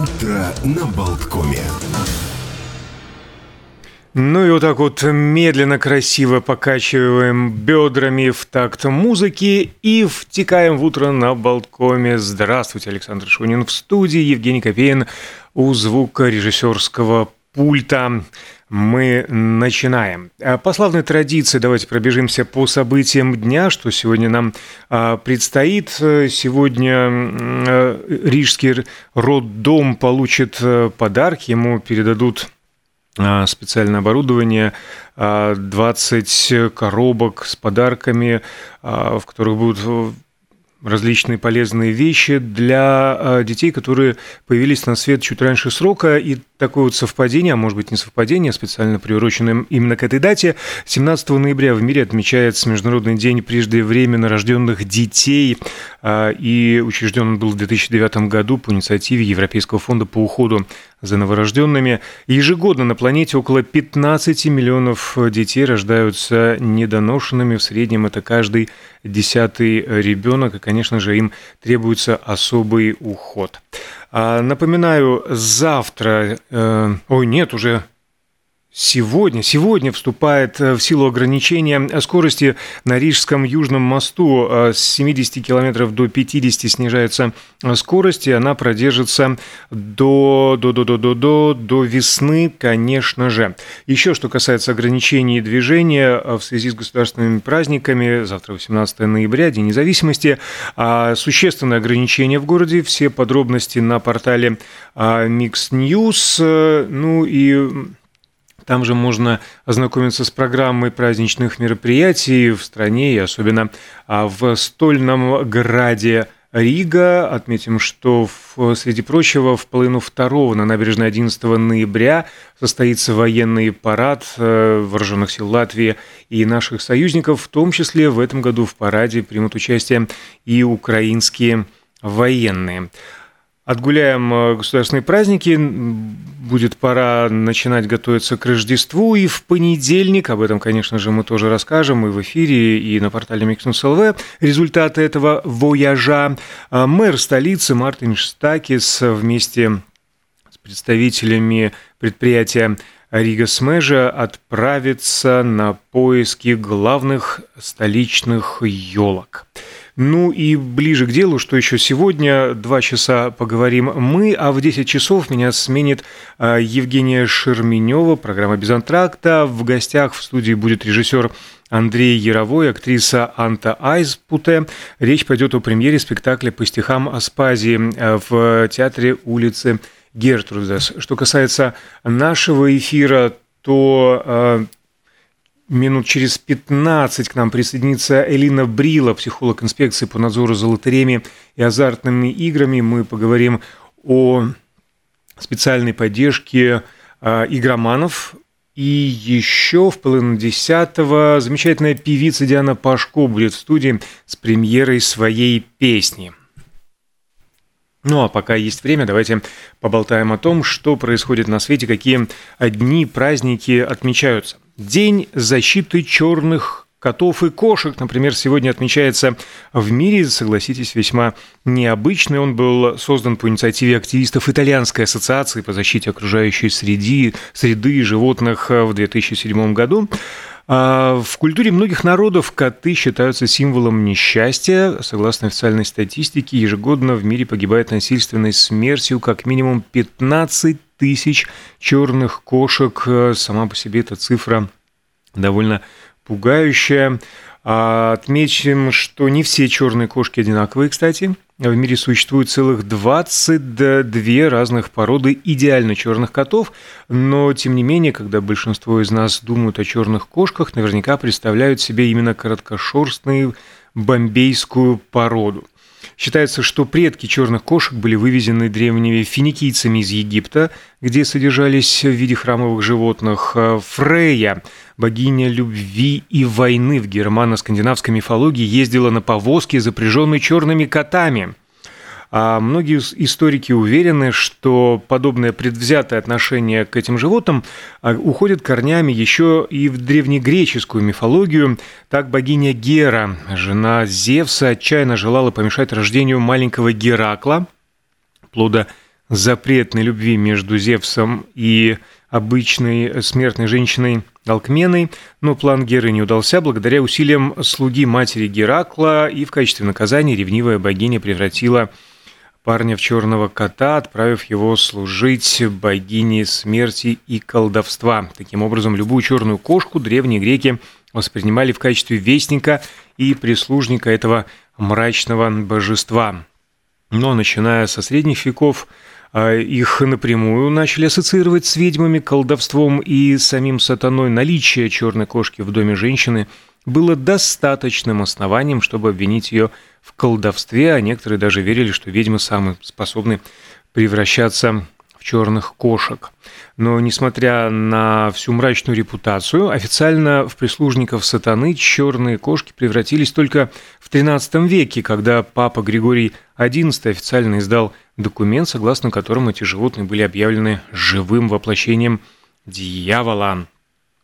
Утро на Болткоме. Ну и вот так вот медленно, красиво покачиваем бедрами в такт музыки и втекаем в утро на Болткоме. Здравствуйте, Александр Шунин в студии, Евгений Копейн у звукорежиссерского пульта. Мы начинаем. А, по славной традиции давайте пробежимся по событиям дня, что сегодня нам а, предстоит. Сегодня а, Рижский роддом получит подарки, ему передадут специальное оборудование, 20 коробок с подарками, в которых будут различные полезные вещи для детей, которые появились на свет чуть раньше срока. И такое вот совпадение, а может быть не совпадение, специально приуроченное именно к этой дате. 17 ноября в мире отмечается Международный день преждевременно рожденных детей. И учрежден он был в 2009 году по инициативе Европейского фонда по уходу за новорожденными. Ежегодно на планете около 15 миллионов детей рождаются недоношенными. В среднем это каждый десятый ребенок. И, конечно же, им требуется особый уход. А, напоминаю, завтра... Э, ой, нет, уже Сегодня, сегодня вступает э, в силу ограничения скорости на Рижском Южном мосту. Э, с 70 км до 50 снижается э, скорость, и она продержится до, до, до, до, до, до, до весны, конечно же. Еще что касается ограничений движения в связи с государственными праздниками, завтра 18 ноября, День независимости, а, существенное ограничение в городе, все подробности на портале Mix News. Ну и там же можно ознакомиться с программой праздничных мероприятий в стране и особенно а, в стольном граде Рига. Отметим, что, в, среди прочего, в половину второго на набережной 11 ноября состоится военный парад э, вооруженных сил Латвии и наших союзников. В том числе в этом году в параде примут участие и украинские военные. Отгуляем э, государственные праздники, будет пора начинать готовиться к Рождеству, и в понедельник, об этом, конечно же, мы тоже расскажем и в эфире, и на портале Микснус ЛВ, результаты этого вояжа. А мэр столицы Мартин Штакис вместе с представителями предприятия Рига Смежа отправится на поиски главных столичных елок. Ну и ближе к делу, что еще сегодня, два часа поговорим мы, а в 10 часов меня сменит а, Евгения Шерменева, программа «Без антракта». В гостях в студии будет режиссер Андрей Яровой, актриса Анта Айспуте. Речь пойдет о премьере спектакля по стихам Аспазии в театре улицы Гертрудес. Что касается нашего эфира, то а, Минут через 15 к нам присоединится Элина Брила, психолог инспекции по надзору за лотереями и азартными играми. Мы поговорим о специальной поддержке э, игроманов. И еще в половину десятого замечательная певица Диана Пашко будет в студии с премьерой своей песни. Ну а пока есть время, давайте поболтаем о том, что происходит на свете, какие дни, праздники отмечаются – День защиты черных котов и кошек, например, сегодня отмечается в мире, согласитесь, весьма необычный. Он был создан по инициативе активистов Итальянской ассоциации по защите окружающей среды, среды животных в 2007 году. А, в культуре многих народов коты считаются символом несчастья. Согласно официальной статистике, ежегодно в мире погибает насильственной смертью как минимум 15 тысяч черных кошек. Сама по себе эта цифра довольно пугающая. А, отмечим, что не все черные кошки одинаковые, кстати. В мире существует целых 22 разных породы идеально черных котов, но тем не менее, когда большинство из нас думают о черных кошках, наверняка представляют себе именно короткошерстную бомбейскую породу. Считается, что предки черных кошек были вывезены древними финикийцами из Египта, где содержались в виде храмовых животных. Фрея, богиня любви и войны в германо-скандинавской мифологии, ездила на повозке, запряженной черными котами. А многие историки уверены, что подобное предвзятое отношение к этим животным а, уходит корнями еще и в древнегреческую мифологию. Так богиня Гера, жена Зевса, отчаянно желала помешать рождению маленького Геракла, плода запретной любви между Зевсом и обычной смертной женщиной Алкменой, но план Геры не удался благодаря усилиям слуги матери Геракла, и в качестве наказания ревнивая богиня превратила парня в черного кота, отправив его служить богине смерти и колдовства. Таким образом, любую черную кошку древние греки воспринимали в качестве вестника и прислужника этого мрачного божества. Но начиная со средних веков, а, их напрямую начали ассоциировать с ведьмами, колдовством и самим сатаной. Наличие черной кошки в доме женщины было достаточным основанием, чтобы обвинить ее колдовстве, а некоторые даже верили, что ведьмы самые способны превращаться в черных кошек. Но, несмотря на всю мрачную репутацию, официально в прислужников сатаны черные кошки превратились только в XIII веке, когда папа Григорий XI официально издал документ, согласно которому эти животные были объявлены живым воплощением дьявола.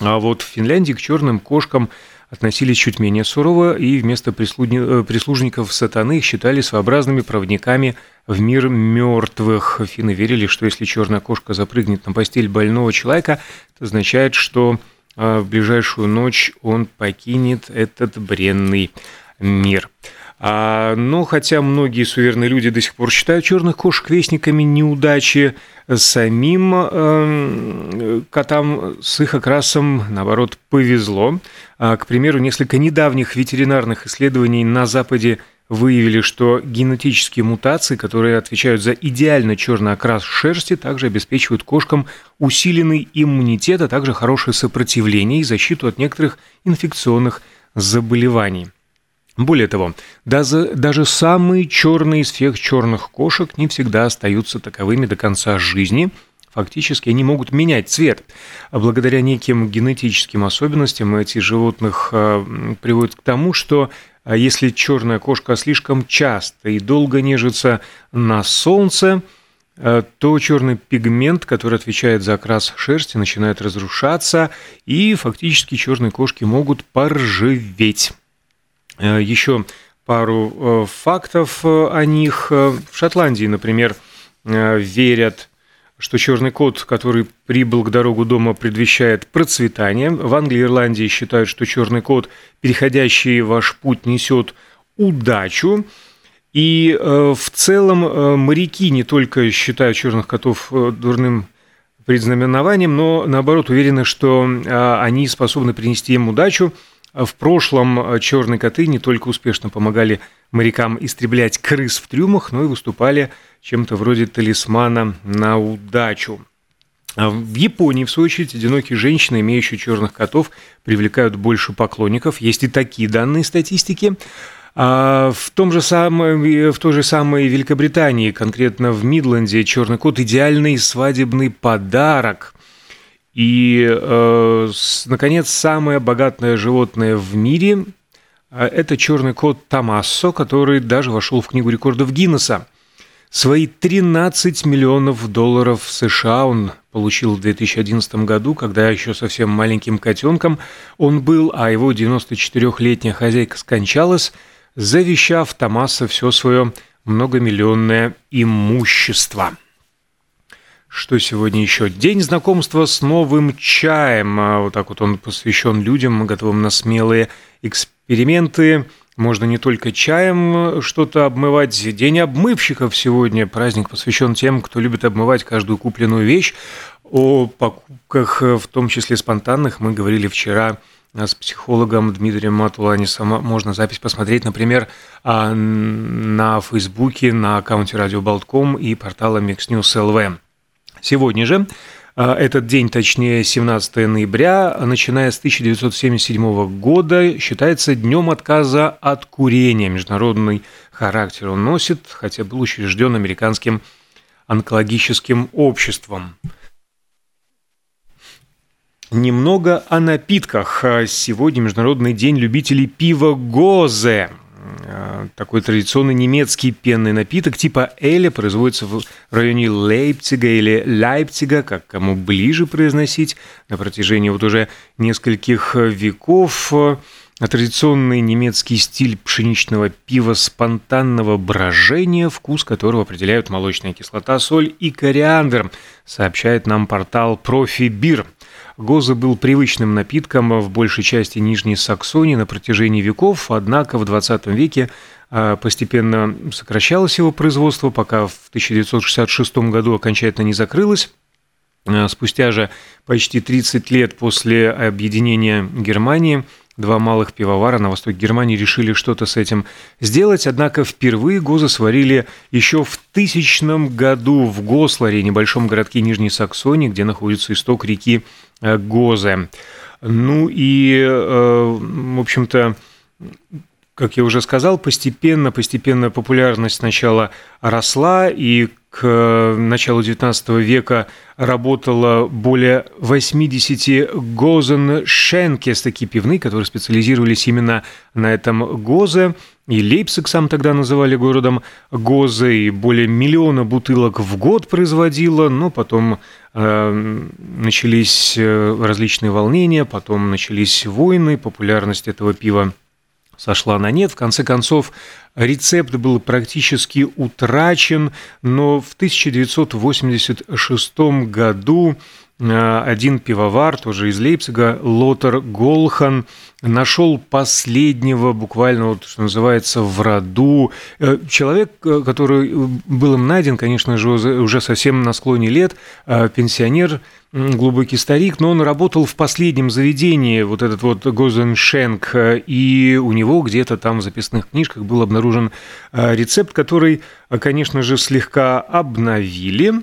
А вот в Финляндии к черным кошкам относились чуть менее сурово, и вместо э, прислужников сатаны считали своеобразными проводниками в мир мертвых. Финны верили, что если черная кошка запрыгнет на постель больного человека, это означает, что э, в ближайшую ночь он покинет этот бренный мир. А, но хотя многие суверенные люди до сих пор считают черных кошек вестниками неудачи, самим э, котам с их окрасом, наоборот, повезло. А, к примеру, несколько недавних ветеринарных исследований на Западе выявили, что генетические мутации, которые отвечают за идеально черный окрас шерсти, также обеспечивают кошкам усиленный иммунитет, а также хорошее сопротивление и защиту от некоторых инфекционных заболеваний. Более того, даже, даже самые черные из всех черных кошек не всегда остаются таковыми до конца жизни. Фактически они могут менять цвет. А благодаря неким генетическим особенностям этих животных э, приводят к тому, что а, если черная кошка слишком часто и долго нежится на солнце, э, то черный пигмент, который отвечает за окрас шерсти, начинает разрушаться, и фактически черные кошки могут поржеветь. Э, еще пару э, фактов э, о них. В Шотландии, например, верят, что черный кот, который прибыл к дорогу дома, предвещает процветание. В Англии и Ирландии считают, что черный кот, переходящий ваш путь, несет удачу. И в целом моряки не только считают черных котов дурным предзнаменованием, но наоборот уверены, что они способны принести им удачу – в прошлом э, черные коты не только успешно помогали морякам истреблять крыс в трюмах, но и выступали чем-то вроде талисмана на удачу. А в Японии, в свою очередь, одинокие женщины, имеющие черных котов, привлекают больше поклонников. Есть и такие данные статистики. А в, том же самом, в той же самой Великобритании, конкретно в Мидленде, черный кот – идеальный свадебный подарок. И, э, наконец, самое богатое животное в мире э, – это черный кот Томассо, который даже вошел в книгу рекордов Гиннесса. Свои 13 миллионов долларов США он получил в 2011 году, когда еще совсем маленьким котенком он был, а его 94-летняя хозяйка скончалась, завещав Томасо все свое многомиллионное имущество. Что сегодня еще? День знакомства с новым чаем. А, вот так вот он посвящен людям, готовым на смелые эксперименты. Можно не только чаем что-то обмывать. День обмывщиков сегодня. Праздник посвящен тем, кто любит обмывать каждую купленную вещь. О покупках, в том числе спонтанных, мы говорили вчера с психологом Дмитрием Матуланисом. Можно запись посмотреть, например, а, на Фейсбуке, на аккаунте Радио Болтком и портала Mix News LV. Сегодня же а, этот день, точнее 17 ноября, начиная с 1977 года, считается днем отказа от курения. Международный характер он носит, хотя был учрежден американским онкологическим обществом. Немного о напитках. Сегодня Международный день любителей пива Гозе. Э, такой традиционный немецкий пенный напиток типа Эля производится в районе Лейпцига или Лейпцига, как кому ближе произносить, на протяжении вот уже нескольких веков. Традиционный немецкий стиль пшеничного пива спонтанного брожения, вкус которого определяют молочная кислота, соль и кориандр, сообщает нам портал «Профи Бир». Гоза был привычным напитком в большей части Нижней Саксонии на протяжении веков, однако в 20 веке а, постепенно сокращалось его производство, пока в 1966 году окончательно не закрылось. А, спустя же почти 30 лет после объединения Германии два малых пивовара на востоке Германии решили что-то с этим сделать, однако впервые Гоза сварили еще в тысячном году в Госларе, небольшом городке Нижней Саксонии, где находится исток реки э, Гозе. Ну и, э, в общем-то, как я уже сказал, постепенно, постепенно популярность сначала росла, и к э, началу XIX века работало более 80 гозен-шенкес, такие пивные, которые специализировались именно на этом гозе. И Лейпциг сам тогда называли городом Гозы, и более миллиона бутылок в год производило, но потом э, начались э, различные волнения, потом начались войны, популярность этого пива сошла на нет. В конце концов, рецепт был практически утрачен, но в 1986 году один пивовар, тоже из Лейпцига, Лотер Голхан, нашел последнего, буквально, вот, что называется, в роду. Э, человек, э, который был им найден, конечно же, уже совсем на склоне лет, пенсионер, глубокий старик, но он работал в последнем заведении, вот этот вот Гозеншенк, и у него где-то там в записных книжках был обнаружен э, рецепт, который, э, конечно же, слегка обновили, э,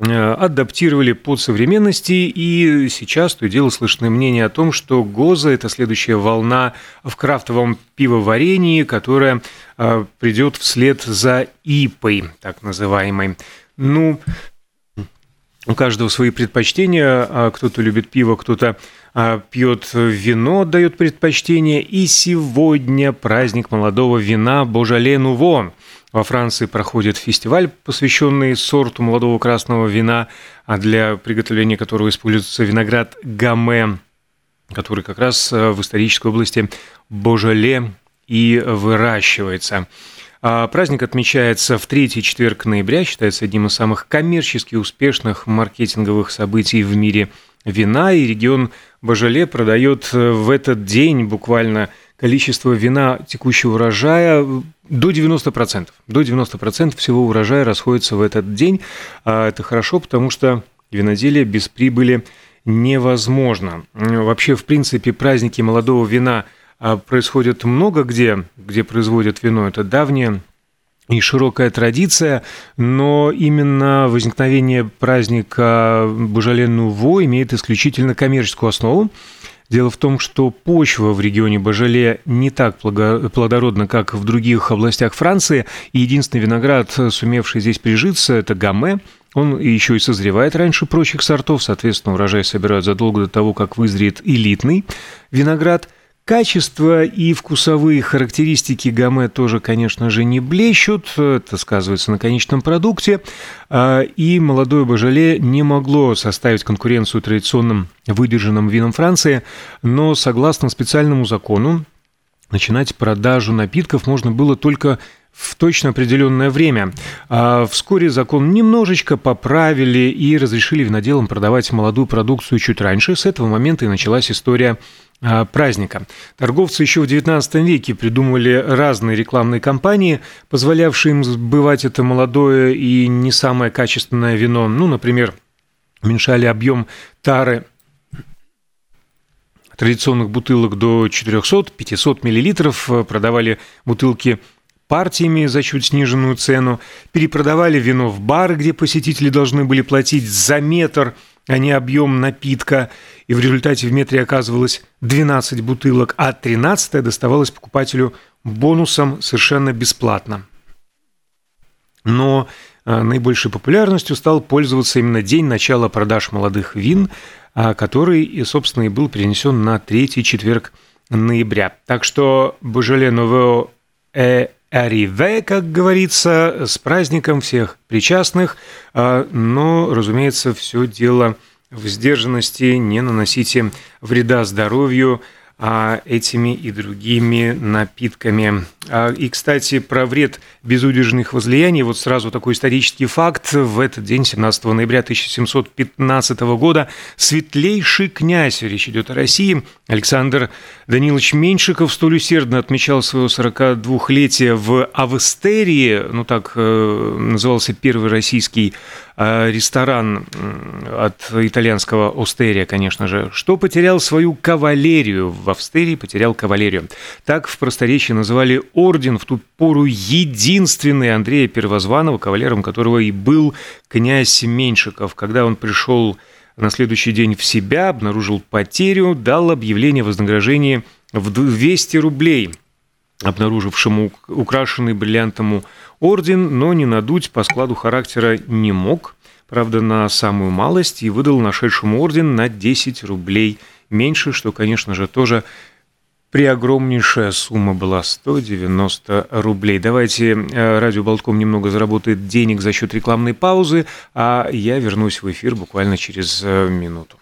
адаптировали под современности, и сейчас то и дело слышны мнения о том, что Гоза – это следующая волна в крафтовом пивоварении, которая придет вслед за ипой, так называемой. Ну, у каждого свои предпочтения. А кто-то любит пиво, кто-то а, пьет вино, дает предпочтение. И сегодня праздник молодого вина Божале Нуво. Во Франции проходит фестиваль, посвященный сорту молодого красного вина, а для приготовления которого используется виноград Гаме, который как раз а, в исторической области Божале и выращивается. А праздник отмечается в третий четверг ноября, считается одним из самых коммерчески успешных маркетинговых событий в мире вина, и регион Бажале продает э, в этот день буквально количество вина текущего урожая до 90%. До 90% всего урожая расходится в этот день. А это хорошо, потому что виноделие без прибыли невозможно. Вообще, в принципе, праздники молодого вина – а происходит много где, где производят вино. Это давняя и широкая традиция, но именно возникновение праздника Божале-Нуво имеет исключительно коммерческую основу. Дело в том, что почва в регионе Бажале не так плодородна, как в других областях Франции, и единственный виноград, сумевший здесь прижиться, это гаме. Он еще и созревает раньше прочих сортов, соответственно, урожай собирают задолго до того, как вызреет элитный виноград – Качество и вкусовые характеристики гаме тоже, конечно же, не блещут, это сказывается на конечном продукте, а, и молодое божале не могло составить конкуренцию традиционным выдержанным винам Франции, но согласно специальному закону, начинать продажу напитков можно было только в точно определенное время. А вскоре закон немножечко поправили и разрешили виноделам продавать молодую продукцию чуть раньше. С этого момента и началась история а, праздника. Торговцы еще в XIX веке придумали разные рекламные кампании, позволявшие им сбывать это молодое и не самое качественное вино. Ну, например, уменьшали объем тары традиционных бутылок до 400-500 мл, продавали бутылки партиями за чуть сниженную цену, перепродавали вино в бары, где посетители должны были платить за метр – а не объем напитка, и в результате в метре оказывалось 12 бутылок, а 13 доставалось покупателю бонусом совершенно бесплатно. Но а, наибольшей популярностью стал пользоваться именно день начала продаж молодых вин, а, который, собственно, и был перенесен на третий четверг ноября. Так что Божеле Новео э Ариве, как говорится, с праздником всех причастных, а, но, разумеется, все дело в сдержанности, не наносите вреда здоровью, этими и другими напитками. А, и, кстати, про вред безудержных возлияний, вот сразу такой исторический факт. В этот день, 17 ноября 1715 года, светлейший князь, речь идет о России, Александр Данилович Меньшиков столь усердно отмечал свое 42-летие в Авестерии, ну так э, назывался первый российский ресторан от итальянского Остерия, конечно же, что потерял свою кавалерию в Австерии, потерял кавалерию. Так в просторечии называли орден в ту пору единственный Андрея Первозванного, кавалером которого и был князь Меньшиков. Когда он пришел на следующий день в себя, обнаружил потерю, дал объявление о вознаграждении в 200 рублей обнаружившему украшенный бриллиантом орден, но не надуть по складу характера не мог, правда, на самую малость, и выдал нашедшему орден на 10 рублей меньше, что, конечно же, тоже Преогромнейшая сумма была 190 рублей. Давайте э, радио Болтком немного заработает денег за счет рекламной паузы, а я вернусь в эфир буквально через э, минуту.